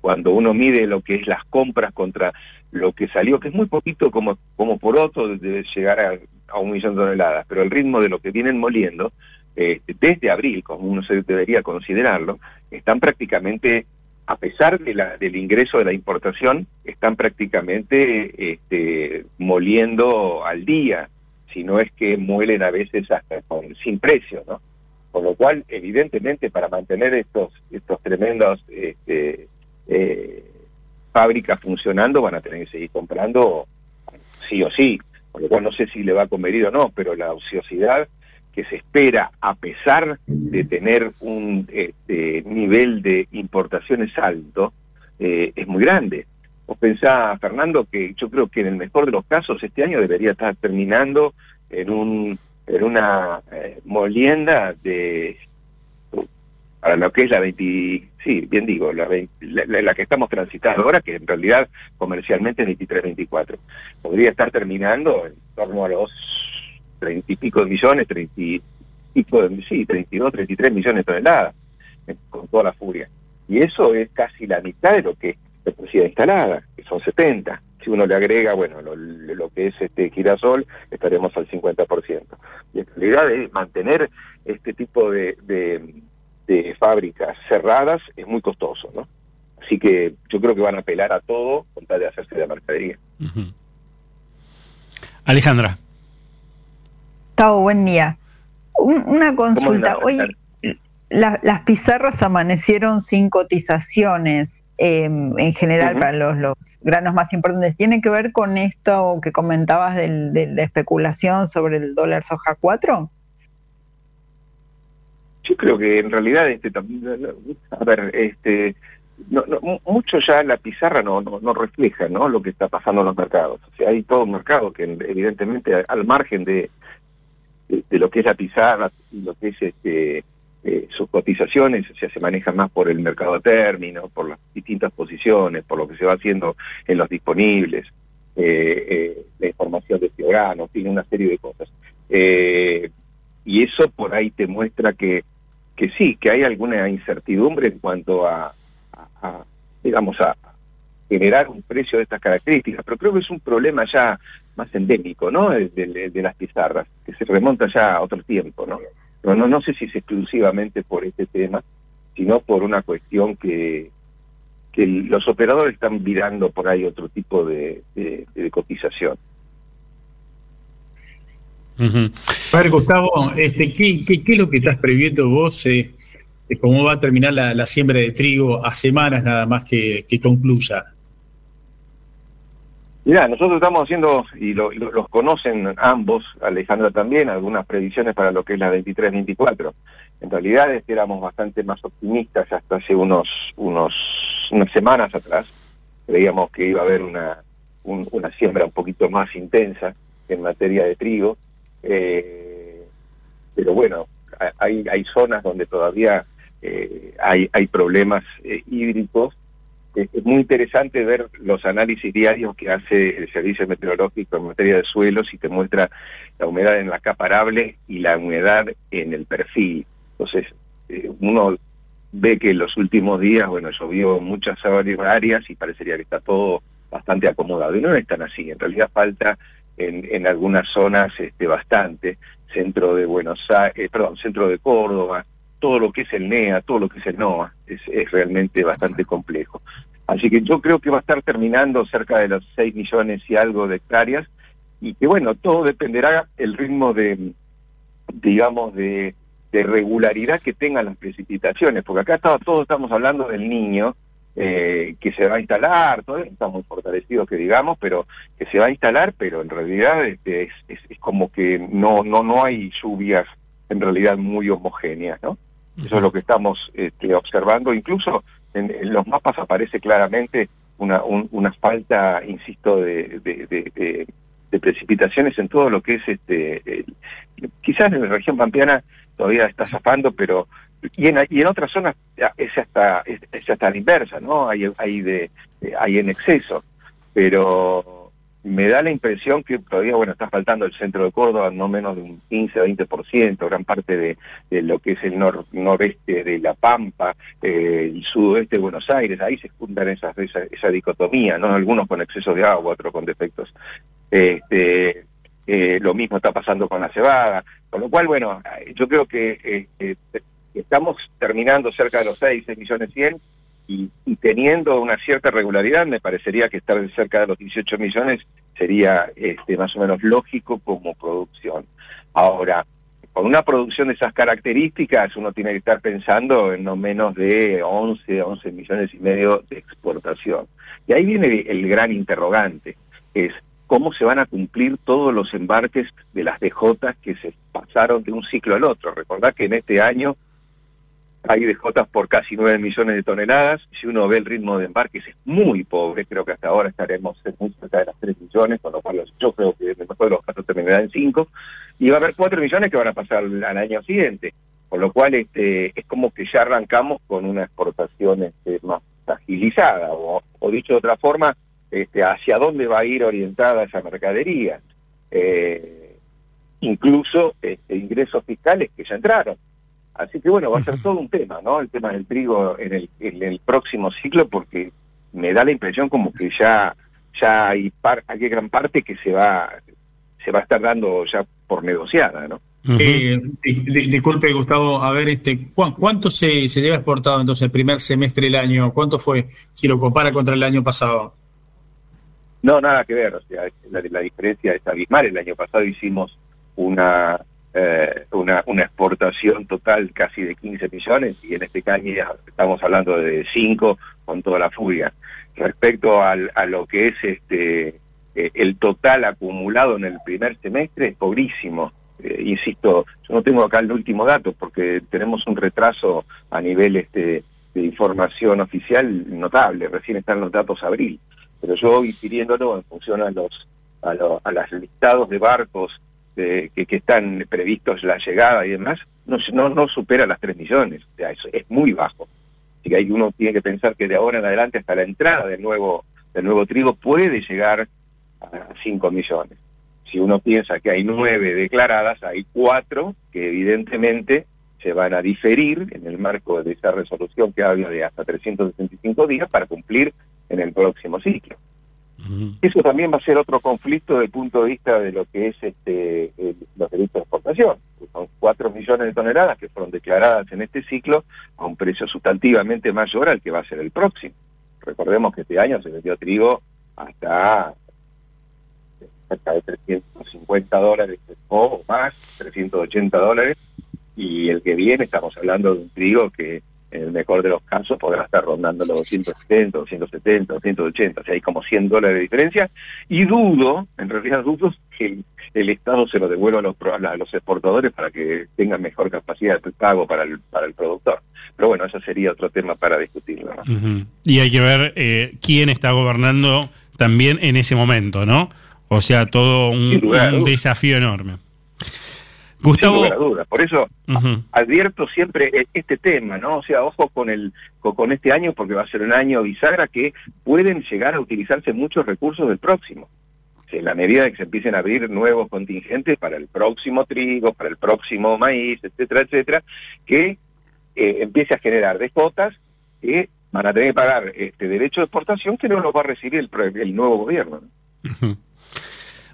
cuando uno mide lo que es las compras contra lo que salió, que es muy poquito como, como por otro, debe llegar a, un millón de toneladas, pero el ritmo de lo que vienen moliendo, eh, desde abril, como uno se debería considerarlo, están prácticamente, a pesar de la, del ingreso de la importación, están prácticamente este, moliendo al día, si no es que muelen a veces hasta con, sin precio, ¿no? Con lo cual, evidentemente, para mantener estos, estos tremendos este, eh, fábricas funcionando, van a tener que seguir comprando sí o sí, con lo cual no sé si le va a convenir o no, pero la ociosidad que se espera a pesar de tener un este, nivel de importaciones alto, eh, es muy grande. Vos pensás, Fernando, que yo creo que en el mejor de los casos este año debería estar terminando en un en una eh, molienda de para lo que es la 20, sí, bien digo, la, la, que estamos transitando ahora, que en realidad comercialmente es 23-24. Podría estar terminando en torno a los 30 y pico de millones, 30 y pico de, sí, 32, 33 millones de toneladas, eh, con toda la furia. Y eso es casi la mitad de lo que la poesía instalada, que son 70. Si uno le agrega, bueno, lo, lo que es este girasol, estaremos al 50%. Y en realidad es mantener este tipo de de fábricas cerradas es muy costoso, ¿no? Así que yo creo que van a apelar a todo con tal de hacerse de mercadería. Alejandra. Tao, buen día. una consulta. Hoy las pizarras amanecieron sin cotizaciones. Em, en general para los, granos más importantes. ¿Tiene que ver con esto que comentabas de la especulación sobre el dólar soja 4? Yo creo que en realidad este a ver, este no, mucho ya la pizarra no, no, refleja ¿no? lo que está pasando en los mercados. O sea, hay todo un mercado que evidentemente al margen de, de, lo que es la pizarra y lo que es este eh, sus cotizaciones, o sea, se manejan más por el mercado a término, por las distintas posiciones, por lo que se va haciendo en los disponibles, eh, eh, la información de ciudadanos, tiene una serie de cosas. y eso por ahí te muestra que que sí, que hay alguna incertidumbre en cuanto a, digamos, a generar un precio de estas características, pero creo que es un problema ya más endémico, ¿no? De, las pizarras, que se remonta ya a otro tiempo, ¿no? No, no, no sé si es exclusivamente por este tema, sino por una cuestión que, que los operadores están mirando por ahí otro tipo de, cotización. A ver, Gustavo, este, ¿qué, qué, es lo que estás previendo vos eh, de cómo va a terminar la, siembra de trigo a semanas nada más que, concluya? Mira, nosotros estamos haciendo, y los conocen ambos, Alejandra también, algunas previsiones para lo que es la 23-24. En realidad es éramos bastante más optimistas hasta hace unos, unos unas semanas atrás. Creíamos que iba a haber una, una siembra un poquito más intensa en materia de trigo eh, pero bueno, hay, hay zonas donde todavía eh, hay, hay problemas eh, hídricos. Es muy interesante ver los análisis diarios que hace el Servicio Meteorológico en materia de suelos y te muestra la humedad en la capa arable y la humedad en el perfil. Entonces, eh, uno ve que en los últimos días, bueno, llovió muchas áreas y parecería que está todo bastante acomodado. Y no es tan así. En realidad falta en, en algunas zonas este, bastante, centro de Buenos Aires, eh, perdón, centro de Córdoba, todo lo que es el NEA, todo lo que es el NOA, es, es realmente bastante complejo. Así que yo creo que va a estar terminando cerca de los 6 millones y algo de hectáreas, y que bueno, todo dependerá el ritmo de, digamos, de, de regularidad que tengan las precipitaciones, porque acá está, todos estamos hablando del niño, eh, que se va a instalar, todavía está muy fortalecido que digamos, pero que se va a instalar, pero en realidad este, es, es, como que no, no, no hay lluvias en realidad muy homogéneas, ¿no? Eso es lo que estamos este, observando. Incluso en, los mapas aparece claramente una, una falta, insisto, de, de, de, precipitaciones en todo lo que es este. quizás en la región pampeana todavía está zafando, pero y en, y en otras zonas es hasta, es, hasta la inversa, ¿no? Hay, hay, de, hay en exceso, pero me da la impresión que todavía, bueno, está faltando el centro de Córdoba, no menos de un 15-20%, gran parte de, lo que es el nor, noreste de La Pampa, eh, el sudoeste de Buenos Aires, ahí se juntan esas, esa, esa dicotomía, ¿no? Algunos con exceso de agua, otros con defectos. Este, eh, lo mismo está pasando con la cebada, con lo cual, bueno, yo creo que eh, estamos terminando cerca de los 6, 6 millones 100 y, y, teniendo una cierta regularidad, me parecería que estar cerca de los 18 millones sería este, más o menos lógico como producción. Ahora, con una producción de esas características, uno tiene que estar pensando en no menos de 11, 11 millones y medio de exportación. Y ahí viene el gran interrogante, es cómo se van a cumplir todos los embarques de las DJ que se pasaron de un ciclo al otro. Recordad que en este año hay DJ por casi 9 millones de toneladas. Si uno ve el ritmo de embarques es muy pobre, creo que hasta ahora estaremos muy cerca de las 3 millones, con lo cual yo creo que el mejor de los casos terminará en 5. Y va a haber 4 millones que van a pasar al, año siguiente. Con lo cual este, es como que ya arrancamos con una exportación este, más agilizada, o, dicho de otra forma, este, hacia dónde va a ir orientada esa mercadería. Eh, incluso este, ingresos fiscales que ya entraron. Así que bueno, va a ser todo un tema, ¿no? El tema del trigo en el, en el próximo ciclo, porque me da la impresión como que ya ya hay, par, hay gran parte que se va se va a estar dando ya por negociada, ¿no? Eh, disculpe, Gustavo, a ver, este, ¿cuánto se, se lleva exportado entonces el primer semestre del año? ¿Cuánto fue si lo compara contra el año pasado? No, nada que ver, o sea, la, la diferencia es abismal. El año pasado hicimos una, eh, una, una exportación total casi de 15 millones y en este ya estamos hablando de 5 con toda la furia. Respecto al, a lo que es este eh, el total acumulado en el primer semestre es pobrísimo. Eh, insisto, yo no tengo acá el último dato porque tenemos un retraso a nivel este, de información oficial notable, recién están los datos abril, pero yo voy en función a los a, a los listados de barcos que, que, están previstos la llegada y demás, no, no, no supera las 3 millones, o sea, eso es muy bajo. Así que ahí uno tiene que pensar que de ahora en adelante hasta la entrada del nuevo, del nuevo trigo puede llegar a 5 millones. Si uno piensa que hay nueve declaradas, hay cuatro que evidentemente se van a diferir en el marco de esa resolución que habla de hasta 365 días para cumplir en el próximo ciclo. Eso también va a ser otro conflicto desde el punto de vista de lo que es este, los derechos de exportación. Son 4 millones de toneladas que fueron declaradas en este ciclo a un precio sustantivamente mayor al que va a ser el próximo. Recordemos que este año se vendió trigo hasta cerca de 350 dólares o más, 380 dólares, y el que viene estamos hablando de un trigo que en el mejor de los casos podrá estar rondando los 270, 270, 280, o sea, hay como 100 dólares de diferencia, y dudo, en realidad dudo que el, Estado se lo devuelva a los, a los exportadores para que tengan mejor capacidad de pago para el, para el productor. Pero bueno, eso sería otro tema para discutirlo. Y hay que ver eh, quién está gobernando también en ese momento, ¿no? O sea, todo un desafío enorme. Gustavo. Por eso advierto siempre e-, este tema, ¿no? O sea, ojo con el con este año porque va a ser un año bisagra que pueden llegar a utilizarse muchos recursos del próximo. En la medida de que se empiecen a abrir nuevos contingentes para el próximo trigo, para el próximo maíz, etcétera, etcétera, que eh, empiece a generar descotas que van a tener que pagar este derecho de exportación que no lo va a recibir el, el nuevo gobierno.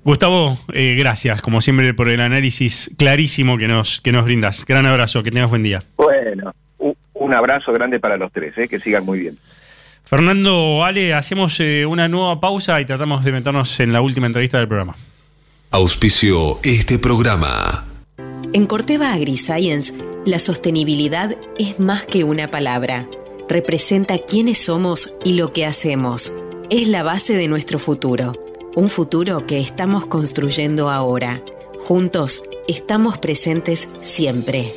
Gustavo, eh, gracias, como siempre, por el análisis clarísimo que nos, que nos brindas. Gran abrazo, que tengas buen día. Bueno, un, abrazo grande para los tres, eh, que sigan muy bien. Fernando, Ale, hacemos eh, una nueva pausa y tratamos de meternos en la última entrevista del programa. Auspicio este programa. En Corteva AgriScience, la sostenibilidad es más que una palabra. Representa quiénes somos y lo que hacemos. Es la base de nuestro futuro un futuro que estamos construyendo ahora. Juntos estamos presentes siempre.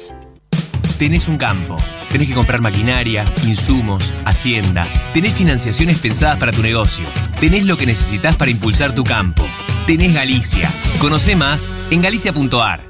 Tenés un campo, tenés que comprar maquinaria, insumos, hacienda, tenés financiaciones pensadas para tu negocio, tenés lo que necesitas para impulsar tu campo. Tenés Galicia. Conoce más en galicia.ar.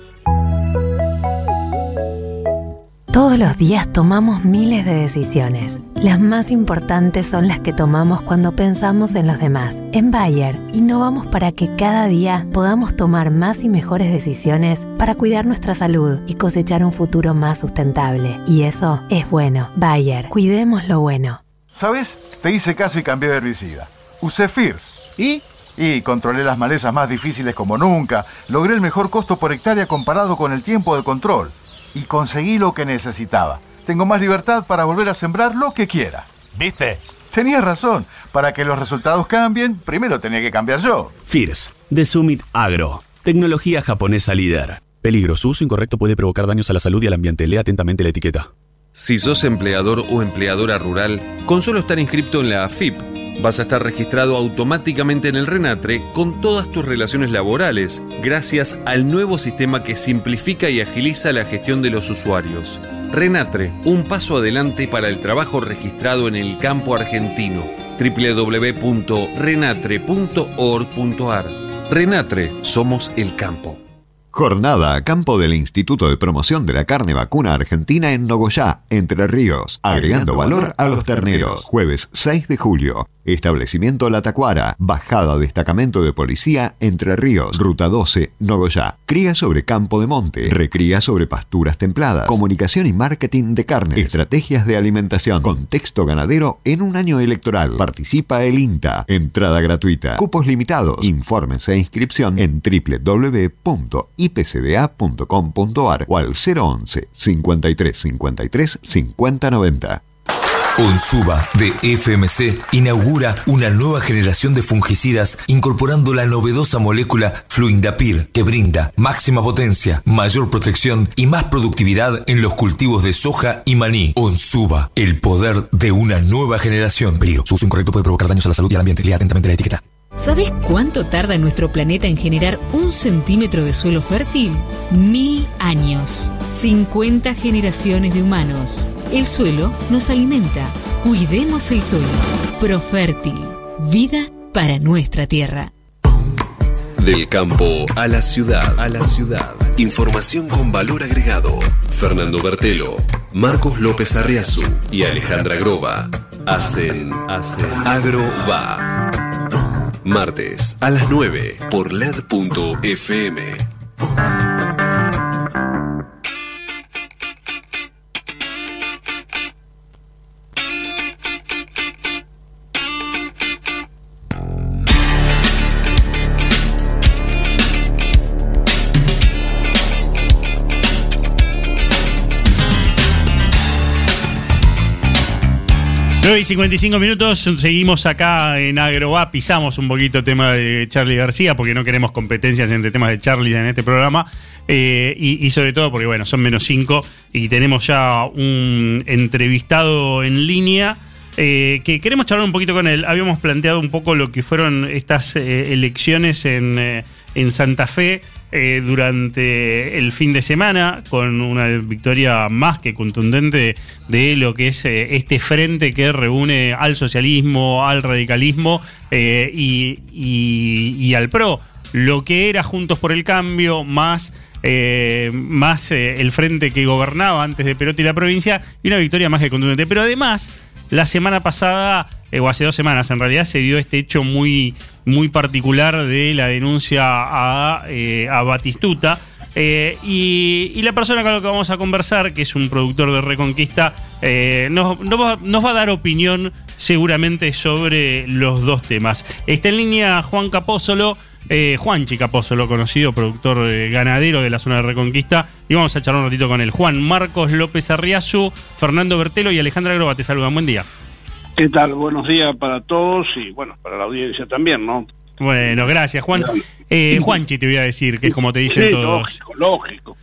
Todos los días tomamos miles de decisiones. Las más importantes son las que tomamos cuando pensamos en los demás. En Bayer, innovamos para que cada día podamos tomar más y mejores decisiones para cuidar nuestra salud y cosechar un futuro más sustentable. Y eso es bueno. Bayer, cuidemos lo bueno. ¿Sabes? Te hice caso y cambié de herbicida. Usé FIRS. ¿Y? Y controlé las malezas más difíciles como nunca. Logré el mejor costo por hectárea comparado con el tiempo de control y conseguí lo que necesitaba. Tengo más libertad para volver a sembrar lo que quiera. ¿Viste? Tenías razón. Para que los resultados cambien, primero tenía que cambiar yo. FIRS, de Summit Agro. Tecnología japonesa líder. Peligro, su uso incorrecto puede provocar daños a la salud y al ambiente. Lea atentamente la etiqueta. Si sos empleador o empleadora rural, con solo estar inscrito en la AFIP, vas a estar registrado automáticamente en el RENATRE con todas tus relaciones laborales, gracias al nuevo sistema que simplifica y agiliza la gestión de los usuarios. RENATRE, un paso adelante para el trabajo registrado en el campo argentino. www.renatre.org.ar Renatre, somos el campo. Jornada a campo del Instituto de Promoción de la Carne Vacuna Argentina en Nogoyá, Entre Ríos, agregando valor a los terneros. Jueves 6 de julio. Establecimiento La Tacuara, Bajada Destacamento de Policía Entre Ríos, Ruta 12, Nogoyá. Cría sobre campo de monte, recría sobre pasturas templadas, comunicación y marketing de carne, estrategias de alimentación, contexto ganadero en un año electoral. Participa el INTA. Entrada gratuita. Cupos limitados. Informes e inscripción en www.ipcda.com.ar o al 011 53 53 50 90. Onsuba de FMC inaugura una nueva generación de fungicidas incorporando la novedosa molécula Fluindapir que brinda máxima potencia, mayor protección y más productividad en los cultivos de soja y maní. Onsuba, el poder de una nueva generación. Su uso incorrecto puede provocar daños a la salud y al ambiente. Lea atentamente la etiqueta. ¿Sabes cuánto tarda nuestro planeta en generar un centímetro de suelo fértil? Mil años. 50 generaciones de humanos. El suelo nos alimenta. Cuidemos el suelo. Profértil. Vida para nuestra tierra. Del campo a la ciudad, a la ciudad. Información con valor agregado. Fernando Bertelo, Marcos López Arriazu y Alejandra Groba hacen, hacen Agro Va. Martes a las 9 por LED.fm. y 55 minutos, seguimos acá en Agroa, pisamos un poquito el tema de Charlie García, porque no queremos competencias entre temas de Charlie en este programa, eh, y, sobre todo porque, bueno, son menos 5 y tenemos ya un entrevistado en línea. Eh, que queremos charlar un poquito con él. Habíamos planteado un poco lo que fueron estas eh, elecciones en, en Santa Fe eh, durante el fin de semana con una victoria más que contundente de lo que es eh, este frente que reúne al socialismo, al radicalismo eh, y, al PRO. Lo que era Juntos por el Cambio más... más el frente que gobernaba antes de Perotti la provincia y una victoria más que contundente. Pero además, la semana pasada, o hace dos semanas en realidad, se dio este hecho muy, muy particular de la denuncia a, eh, Batistuta. Eh, y, la persona con la que vamos a conversar, que es un productor de Reconquista, eh, nos, va, a dar opinión seguramente sobre los dos temas. Está en línea Juan Capósolo, Juanchi Capósolo, conocido productor ganadero de la zona de Reconquista, y vamos a charlar un ratito con él. Juan Marcos López Arriazu, Fernando Bertelo y Alejandra Groba, te saludan. Buen día. ¿Qué tal? Buenos días para todos y bueno, para la audiencia también, ¿no? Bueno, gracias, Juan. Eh, Juanchi te voy a decir, que es como te dicen todos. Lógico, lógico.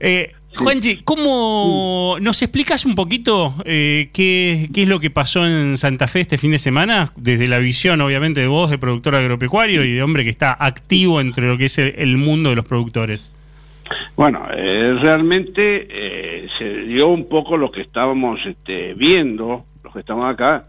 Eh, Juanchi, ¿cómo nos explicas un poquito eh, qué, qué, es lo que pasó en Santa Fe este fin de semana? Desde la visión, obviamente, de vos, de productor agropecuario y de hombre que está activo entre lo que es el, mundo de los productores. Bueno, eh, realmente eh, se dio un poco lo que estábamos este, viendo, los que estamos acá,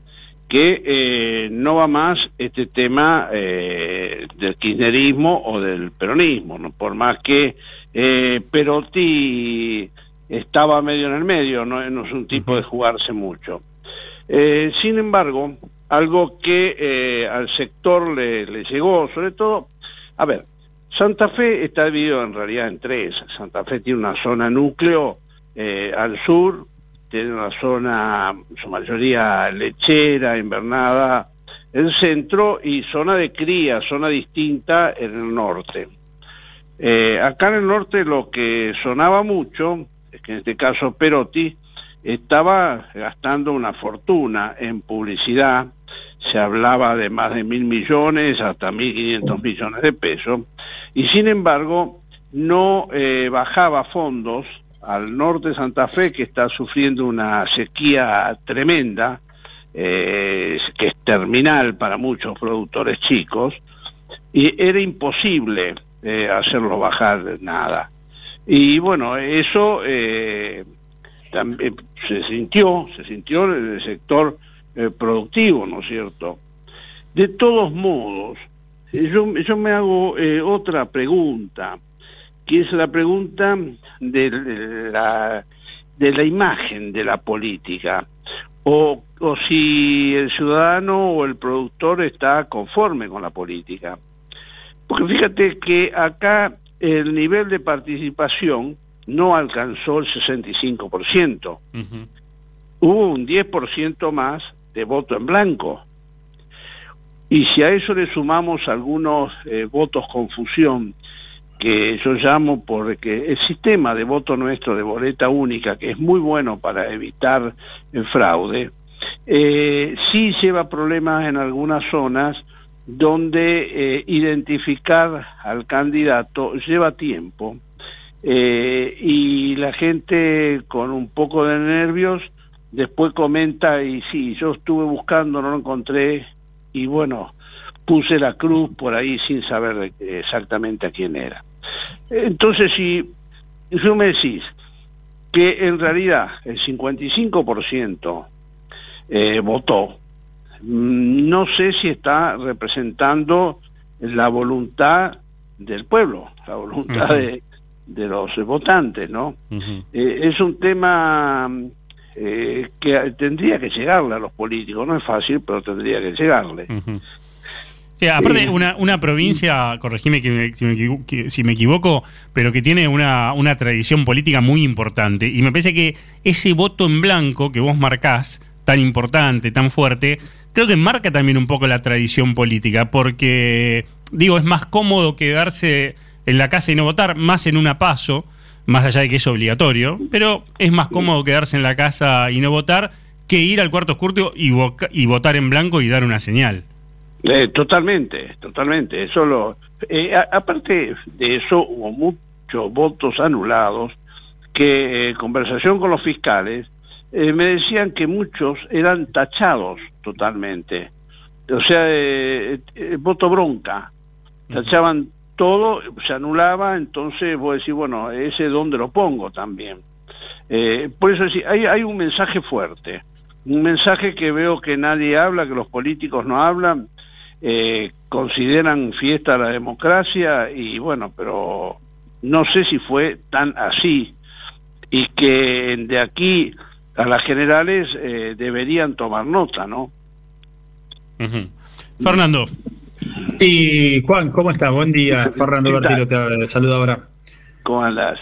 que eh, no va más este tema eh, del kirchnerismo o del peronismo, ¿no? por más que eh, Perotti estaba medio en el medio, no, es un tipo de jugarse mucho. Eh, sin embargo, algo que al sector le, le llegó, sobre todo, a ver, Santa Fe está dividido en realidad en tres. Santa Fe tiene una zona núcleo al sur, tiene una zona, su mayoría lechera, invernada, el centro y zona de cría, zona distinta en el norte. Eh, acá en el norte lo que sonaba mucho es que en este caso Perotti estaba gastando una fortuna en publicidad, se hablaba de más de mil millones hasta mil quinientos millones de pesos, y sin embargo no eh, bajaba fondos al norte de Santa Fe, que está sufriendo una sequía tremenda, eh, que es terminal para muchos productores chicos, y era imposible eh, hacerlo bajar nada. Y bueno, eso eh, también se sintió, se sintió en el sector productivo, ¿no es cierto? De todos modos, yo, yo me hago otra pregunta que es la pregunta de la, de la imagen de la política, o, o si el ciudadano o el productor está conforme con la política. Porque fíjate que acá el nivel de participación no alcanzó el 65%. Hubo un 10% más de voto en blanco. Y si a eso le sumamos algunos eh, votos confusión que yo llamo porque el sistema de voto nuestro de boleta única, que es muy bueno para evitar el fraude, Eh, sí lleva problemas en algunas zonas donde eh, identificar al candidato lleva tiempo eh, y la gente con un poco de nervios después comenta y sí, yo estuve buscando, no lo encontré y bueno, puse la cruz por ahí sin saber exactamente a quién era. Entonces, si, si me decís que en realidad el 55% eh, votó, no sé si está representando la voluntad del pueblo, la voluntad de, de, los votantes, ¿no? Eh, es un tema eh, que tendría que llegarle a los políticos, no es fácil, pero tendría que llegarle. Aparte, una, una provincia, corregime que si, me equivoco, pero que tiene una, una tradición política muy importante. Y me parece que ese voto en blanco que vos marcás, tan importante, tan fuerte, creo que marca también un poco la tradición política, porque, digo, es más cómodo quedarse en la casa y no votar, más en una paso, más allá de que es obligatorio, pero es más cómodo quedarse en la casa y no votar que ir al cuarto oscuro y, y votar en blanco y dar una señal. Eh, totalmente, totalmente. Eso lo, eh, aparte de eso, hubo muchos votos anulados que, en conversación con los fiscales, eh, me decían que muchos eran tachados totalmente. O sea, voto bronca. Tachaban todo, se anulaba, entonces vos decís, bueno, ese dónde lo pongo también. por eso hay, hay un mensaje fuerte, un mensaje que veo que nadie habla, que los políticos no hablan, eh, consideran fiesta la democracia y bueno, pero no sé si fue tan así y que de aquí a las generales eh, deberían tomar nota, ¿no? Fernando. Y Juan, ¿cómo estás? Buen día. Fernando Bertilo te saluda ahora. ¿Cómo andas?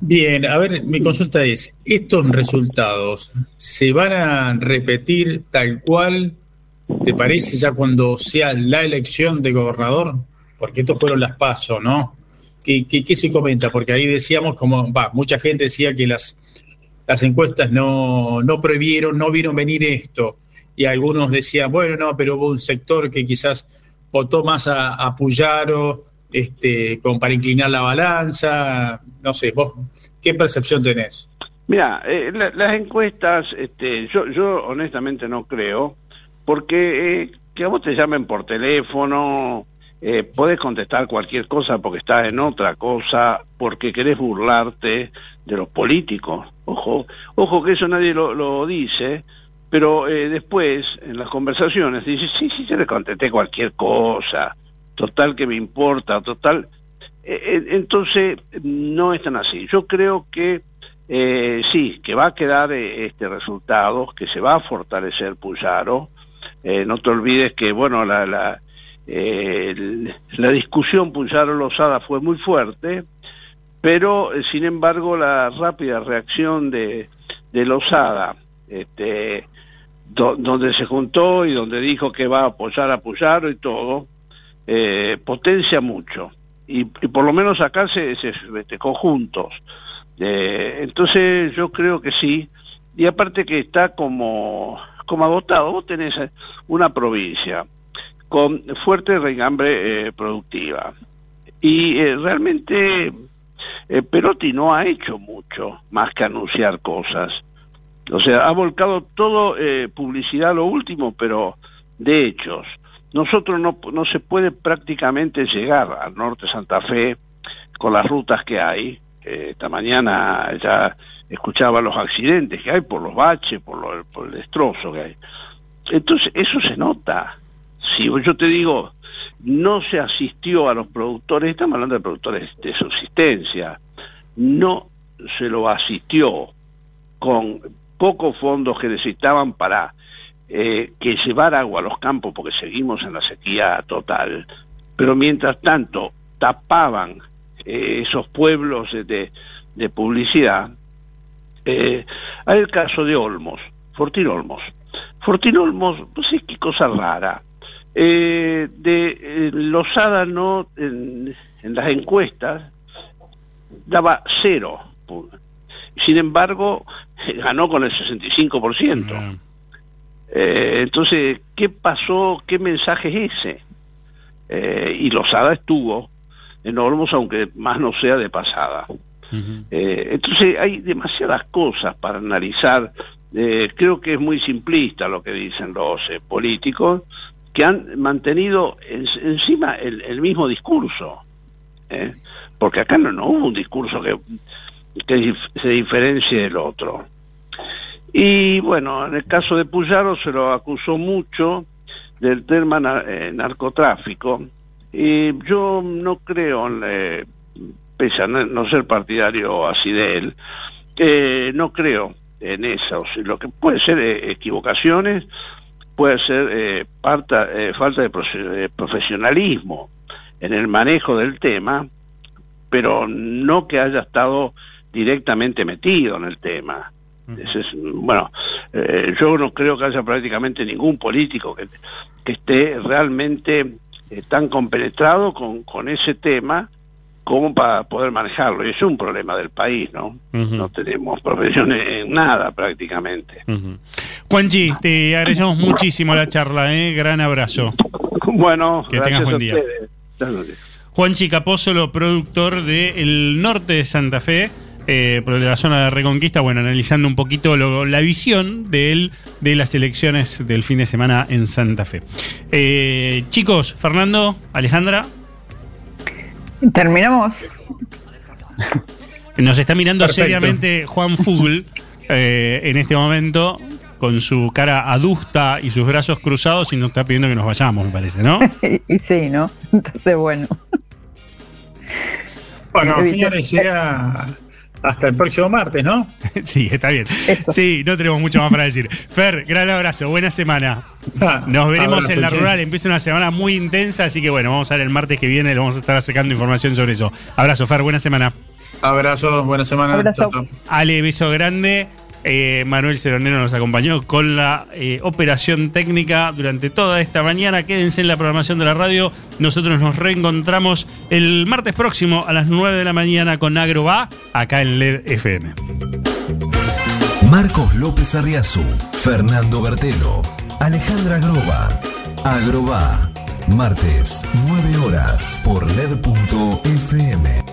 Bien, a ver, mi consulta es, ¿estos resultados se van a repetir tal cual ¿Te parece ya cuando sea la elección de gobernador? Porque estos fueron las pasos, ¿no? ¿Qué, qué, se comenta? Porque ahí decíamos, como, va, mucha gente decía que las, las encuestas no, no previeron, no vieron venir esto. Y algunos decían, bueno, no, pero hubo un sector que quizás votó más a, a Puyaro, este, como para inclinar la balanza. No sé, vos, ¿qué percepción tenés? Mira, eh, las encuestas, este, yo, yo honestamente no creo porque eh, que a vos te llamen por teléfono, eh, podés contestar cualquier cosa porque estás en otra cosa, porque querés burlarte de los políticos. Ojo, ojo que eso nadie lo, dice, pero eh, después en las conversaciones dice, sí, sí, yo le contesté cualquier cosa, total que me importa, total. Eh, entonces, no es tan así. Yo creo que sí, que va a quedar este resultado, que se va a fortalecer Puyaro, eh, no te olvides que, bueno, la, la, eh, la discusión Puyaro-Lozada fue muy fuerte, pero, eh, sin embargo, la rápida reacción de, de Lozada, este, donde se juntó y donde dijo que va a apoyar a Puyaro y todo, potencia mucho. Y, por lo menos acá se, se este, conjuntos. entonces yo creo que sí. Y aparte que está como como agotado. Vos tenés una provincia con fuerte reingambre eh, productiva y eh, realmente eh, Perotti no ha hecho mucho más que anunciar cosas. O sea, ha volcado todo publicidad lo último, pero de hechos. Nosotros no, no se puede prácticamente llegar al norte Santa Fe con las rutas que hay. esta mañana ya escuchaba los accidentes que hay por los baches, por, por el destrozo que hay. Entonces, eso se nota. Si yo te digo, no se asistió a los productores, estamos hablando de productores de subsistencia, no se lo asistió con pocos fondos que necesitaban para eh, que llevar agua a los campos, porque seguimos en la sequía total, pero mientras tanto tapaban eh, esos pueblos de, de publicidad, eh, hay el caso de Olmos, Fortín Olmos. Fortín Olmos, no sé qué cosa rara. Eh, de eh, Losada no, en, las encuestas, daba cero. Sin embargo, ganó con el 65%. Eh, entonces, ¿qué pasó? ¿Qué mensaje es ese? Eh, y Lozada estuvo en Olmos, aunque más no sea de pasada. Eh, entonces, hay demasiadas cosas para analizar. creo que es muy simplista lo que dicen los políticos, que han mantenido encima el, mismo discurso. Porque acá no, no hubo un discurso que, que se diferencie del otro. Y bueno, en el caso de Puyaro se lo acusó mucho del tema eh, narcotráfico. Y yo no creo, eh, pese a no ser partidario así de él, eh, no creo en eso. Lo que puede ser equivocaciones, puede ser falta de profesionalismo en el manejo del tema, pero no que haya estado directamente metido en el tema. Bueno, eh, yo no creo que haya prácticamente ningún político que, esté realmente eh, tan compenetrado con, con ese tema como para poder manejarlo. Y es un problema del país, ¿no? No tenemos profesiones en nada prácticamente. Juanchi, te agradecemos muchísimo la charla, ¿eh? Gran abrazo. Bueno, que tengas buen día. Juanchi Capósolo, productor de El Norte de Santa Fe eh, de la zona de Reconquista, bueno, analizando un poquito la visión de él de las elecciones del fin de semana en Santa Fe. Eh, chicos, Fernando, Alejandra. Terminamos. Nos está mirando seriamente Juan Fugl eh, en este momento con su cara adusta y sus brazos cruzados y nos está pidiendo que nos vayamos, me parece, ¿no? y sí, ¿no? Entonces, bueno. Bueno, señores, llega hasta el próximo martes, ¿no? sí, está bien. Sí, no tenemos mucho más para decir. Fer, gran abrazo, buena semana. Ah, Nos veremos en la rural, empieza una semana muy intensa, así que bueno, vamos a ver el martes que viene, le vamos a estar sacando información sobre eso. Abrazo, Fer, buena semana. Abrazo, buena semana. Abrazo. Ale, beso grande. Eh, Manuel Ceronero nos acompañó con la eh, operación técnica durante toda esta mañana. Quédense en la programación de la radio. Nosotros nos reencontramos el martes próximo a las 9 de la mañana con Agroba, acá en LED FM. Marcos López Arriazu, Fernando Bertelo, Alejandra Groba. Agroba, martes, 9 horas por LED.fm.